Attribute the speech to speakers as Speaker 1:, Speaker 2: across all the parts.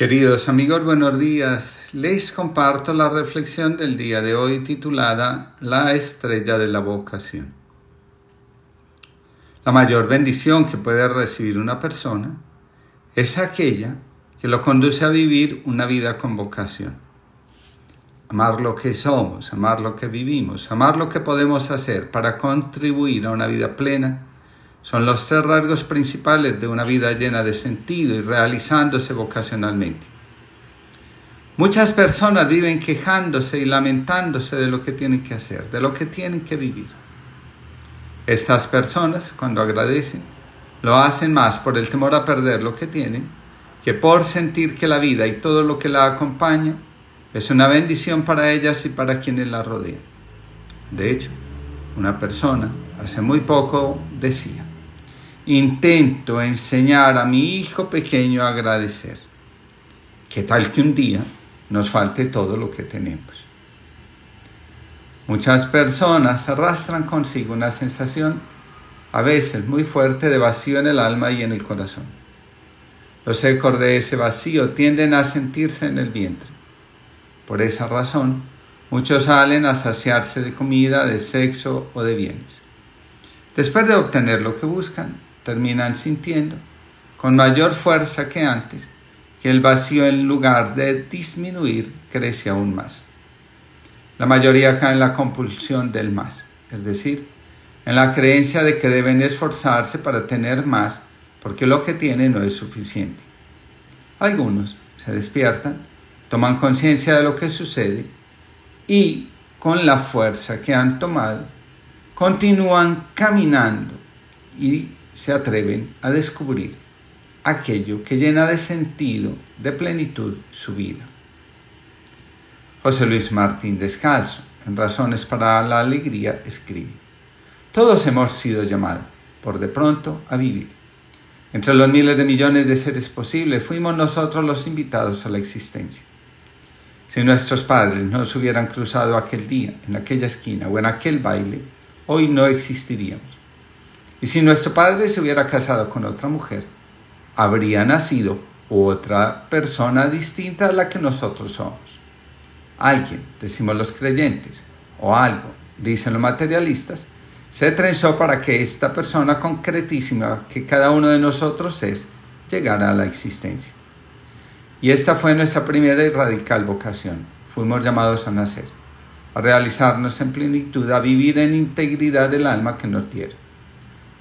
Speaker 1: Queridos amigos, buenos días. Les comparto la reflexión del día de hoy titulada La estrella de la vocación. La mayor bendición que puede recibir una persona es aquella que lo conduce a vivir una vida con vocación. Amar lo que somos, amar lo que vivimos, amar lo que podemos hacer para contribuir a una vida plena son los tres rasgos principales de una vida llena de sentido y realizándose vocacionalmente. Muchas personas viven quejándose y lamentándose de lo que tienen que hacer, de lo que tienen que vivir. Estas personas, cuando agradecen, lo hacen más por el temor a perder lo que tienen que por sentir que la vida y todo lo que la acompaña es una bendición para ellas y para quienes la rodean. De hecho, una persona hace muy poco decía, intento enseñar a mi hijo pequeño a agradecer. ¿Qué tal que un día nos falte todo lo que tenemos? Muchas personas arrastran consigo una sensación a veces muy fuerte de vacío en el alma y en el corazón. Los ecos de ese vacío tienden a sentirse en el vientre. Por esa razón, muchos salen a saciarse de comida, de sexo o de bienes. Después de obtener lo que buscan, terminan sintiendo, con mayor fuerza que antes, que el vacío en lugar de disminuir crece aún más. La mayoría cae en la compulsión del más, es decir, en la creencia de que deben esforzarse para tener más porque lo que tienen no es suficiente. Algunos se despiertan, toman conciencia de lo que sucede y, con la fuerza que han tomado, continúan caminando y se atreven a descubrir aquello que llena de sentido, de plenitud su vida. José Luis Martín Descalzo, en Razones para la Alegría, escribe, Todos hemos sido llamados, por de pronto, a vivir. Entre los miles de millones de seres posibles, fuimos nosotros los invitados a la existencia. Si nuestros padres no se hubieran cruzado aquel día, en aquella esquina o en aquel baile, hoy no existiríamos. Y si nuestro padre se hubiera casado con otra mujer, habría nacido otra persona distinta a la que nosotros somos. Alguien, decimos los creyentes, o algo, dicen los materialistas, se trenzó para que esta persona concretísima que cada uno de nosotros es, llegara a la existencia. Y esta fue nuestra primera y radical vocación. Fuimos llamados a nacer, a realizarnos en plenitud, a vivir en integridad del alma que nos dieron.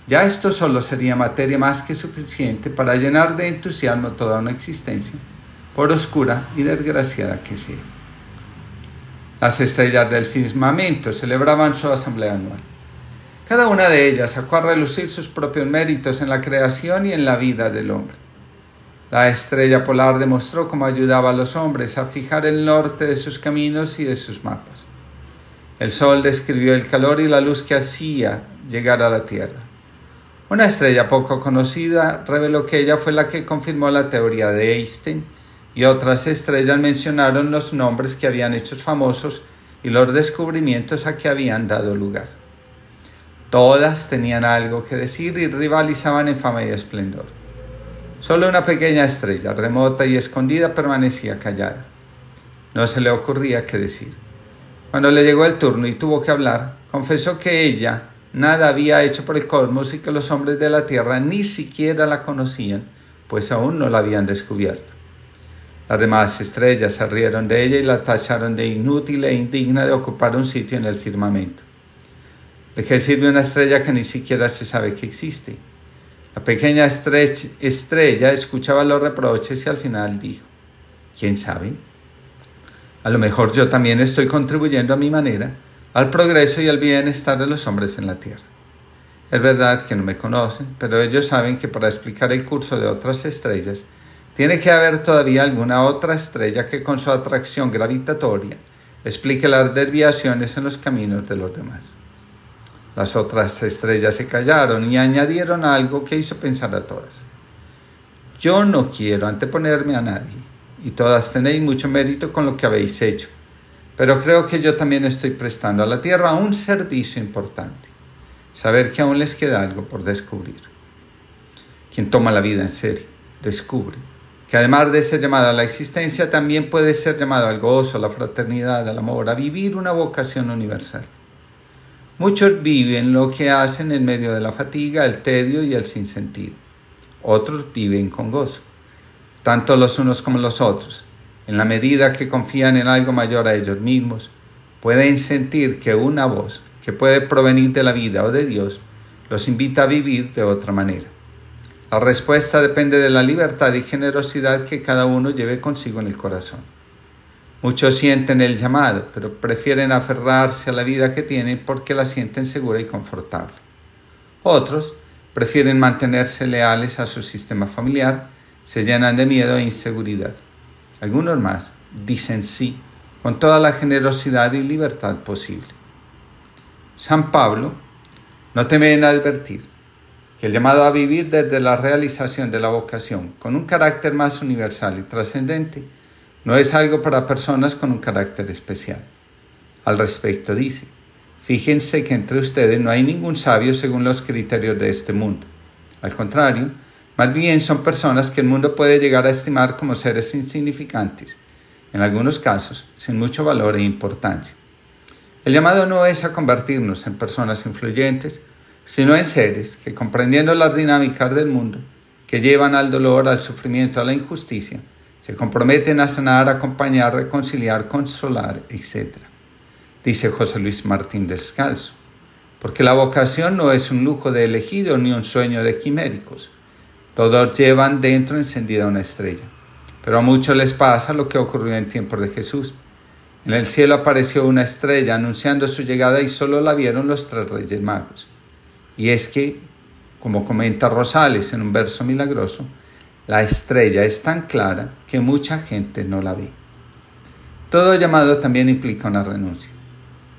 Speaker 1: Ya esto solo sería materia más que suficiente para llenar de entusiasmo toda una existencia, por oscura y desgraciada que sea. Las estrellas del firmamento celebraban su asamblea anual. Cada una de ellas sacó a relucir sus propios méritos en la creación y en la vida del hombre. La estrella polar demostró cómo ayudaba a los hombres a fijar el norte de sus caminos y de sus mapas. El sol describió el calor y la luz que hacía llegar a la tierra. Una estrella poco conocida reveló que ella fue la que confirmó la teoría de Einstein y otras estrellas mencionaron los nombres que habían hecho famosos y los descubrimientos a que habían dado lugar. Todas tenían algo que decir y rivalizaban en fama y esplendor. Solo una pequeña estrella, remota y escondida, permanecía callada. No se le ocurría qué decir. Cuando le llegó el turno y tuvo que hablar, confesó que ella nada había hecho por el cosmos y que los hombres de la Tierra ni siquiera la conocían, pues aún no la habían descubierto. Las demás estrellas se rieron de ella y la tacharon de inútil e indigna de ocupar un sitio en el firmamento. ¿De qué sirve una estrella que ni siquiera se sabe que existe? La pequeña estrella escuchaba los reproches y al final dijo, ¿quién sabe? A lo mejor yo también estoy contribuyendo a mi manera al progreso y al bienestar de los hombres en la tierra. Es verdad que no me conocen, pero ellos saben que para explicar el curso de otras estrellas, tiene que haber todavía alguna otra estrella que con su atracción gravitatoria explique las desviaciones en los caminos de los demás. Las otras estrellas se callaron y añadieron algo que hizo pensar a todas. Yo no quiero anteponerme a nadie, y todas tenéis mucho mérito con lo que habéis hecho pero creo que yo también estoy prestando a la tierra un servicio importante, saber que aún les queda algo por descubrir. Quien toma la vida en serio, descubre, que además de ser llamado a la existencia, también puede ser llamado al gozo, a la fraternidad, al amor, a vivir una vocación universal. Muchos viven lo que hacen en medio de la fatiga, el tedio y el sinsentido. Otros viven con gozo, tanto los unos como los otros. En la medida que confían en algo mayor a ellos mismos, pueden sentir que una voz que puede provenir de la vida o de Dios los invita a vivir de otra manera. La respuesta depende de la libertad y generosidad que cada uno lleve consigo en el corazón. Muchos sienten el llamado, pero prefieren aferrarse a la vida que tienen porque la sienten segura y confortable. Otros prefieren mantenerse leales a su sistema familiar, se llenan de miedo e inseguridad. Algunos más dicen sí con toda la generosidad y libertad posible. San Pablo no teme en advertir que el llamado a vivir desde la realización de la vocación con un carácter más universal y trascendente no es algo para personas con un carácter especial. Al respecto dice, fíjense que entre ustedes no hay ningún sabio según los criterios de este mundo. Al contrario, más bien son personas que el mundo puede llegar a estimar como seres insignificantes, en algunos casos sin mucho valor e importancia. El llamado no es a convertirnos en personas influyentes, sino en seres que comprendiendo las dinámicas del mundo, que llevan al dolor, al sufrimiento, a la injusticia, se comprometen a sanar, acompañar, reconciliar, consolar, etc. Dice José Luis Martín Descalzo, porque la vocación no es un lujo de elegido ni un sueño de quiméricos. Todos llevan dentro encendida una estrella. Pero a muchos les pasa lo que ocurrió en tiempos de Jesús. En el cielo apareció una estrella anunciando su llegada y solo la vieron los tres reyes magos. Y es que, como comenta Rosales en un verso milagroso, la estrella es tan clara que mucha gente no la ve. Todo llamado también implica una renuncia.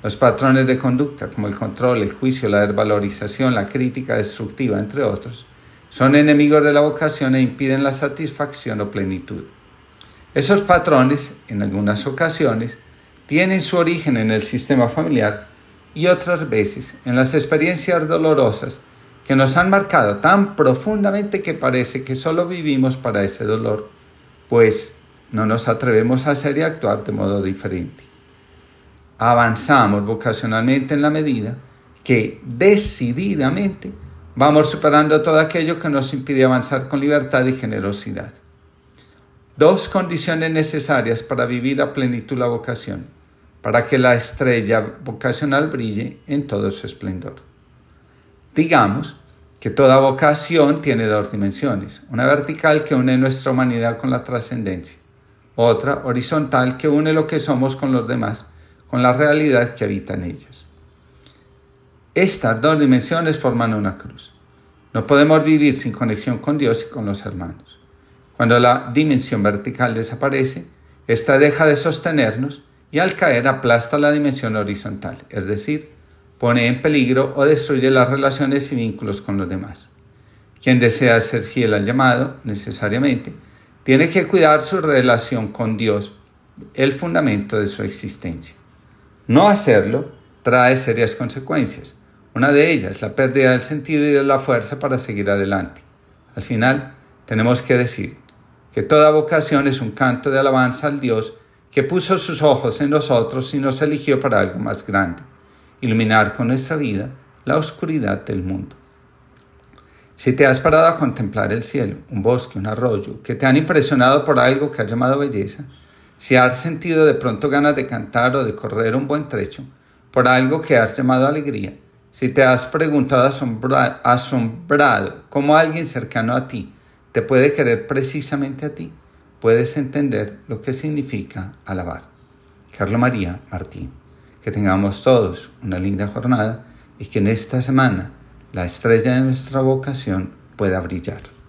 Speaker 1: Los patrones de conducta, como el control, el juicio, la desvalorización, la crítica destructiva, entre otros, son enemigos de la vocación e impiden la satisfacción o plenitud. Esos patrones, en algunas ocasiones, tienen su origen en el sistema familiar y otras veces en las experiencias dolorosas que nos han marcado tan profundamente que parece que solo vivimos para ese dolor, pues no nos atrevemos a hacer y actuar de modo diferente. Avanzamos vocacionalmente en la medida que decididamente vamos superando todo aquello que nos impide avanzar con libertad y generosidad. Dos condiciones necesarias para vivir a plenitud la vocación, para que la estrella vocacional brille en todo su esplendor. Digamos que toda vocación tiene dos dimensiones, una vertical que une nuestra humanidad con la trascendencia, otra horizontal que une lo que somos con los demás, con la realidad que habita en ellas. Estas dos dimensiones forman una cruz. No podemos vivir sin conexión con Dios y con los hermanos. Cuando la dimensión vertical desaparece, ésta deja de sostenernos y al caer aplasta la dimensión horizontal, es decir, pone en peligro o destruye las relaciones y vínculos con los demás. Quien desea ser fiel al llamado, necesariamente, tiene que cuidar su relación con Dios, el fundamento de su existencia. No hacerlo trae serias consecuencias. Una de ellas, la pérdida del sentido y de la fuerza para seguir adelante. Al final, tenemos que decir que toda vocación es un canto de alabanza al Dios que puso sus ojos en nosotros y nos eligió para algo más grande iluminar con nuestra vida la oscuridad del mundo. Si te has parado a contemplar el cielo, un bosque, un arroyo, que te han impresionado por algo que has llamado belleza, si has sentido de pronto ganas de cantar o de correr un buen trecho, por algo que has llamado alegría, si te has preguntado asombrado cómo alguien cercano a ti te puede querer precisamente a ti, puedes entender lo que significa alabar. Carlos María Martín. Que tengamos todos una linda jornada y que en esta semana la estrella de nuestra vocación pueda brillar.